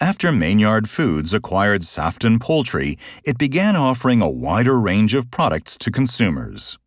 After Mainyard Foods acquired Safton Poultry, it began offering a wider range of products to consumers.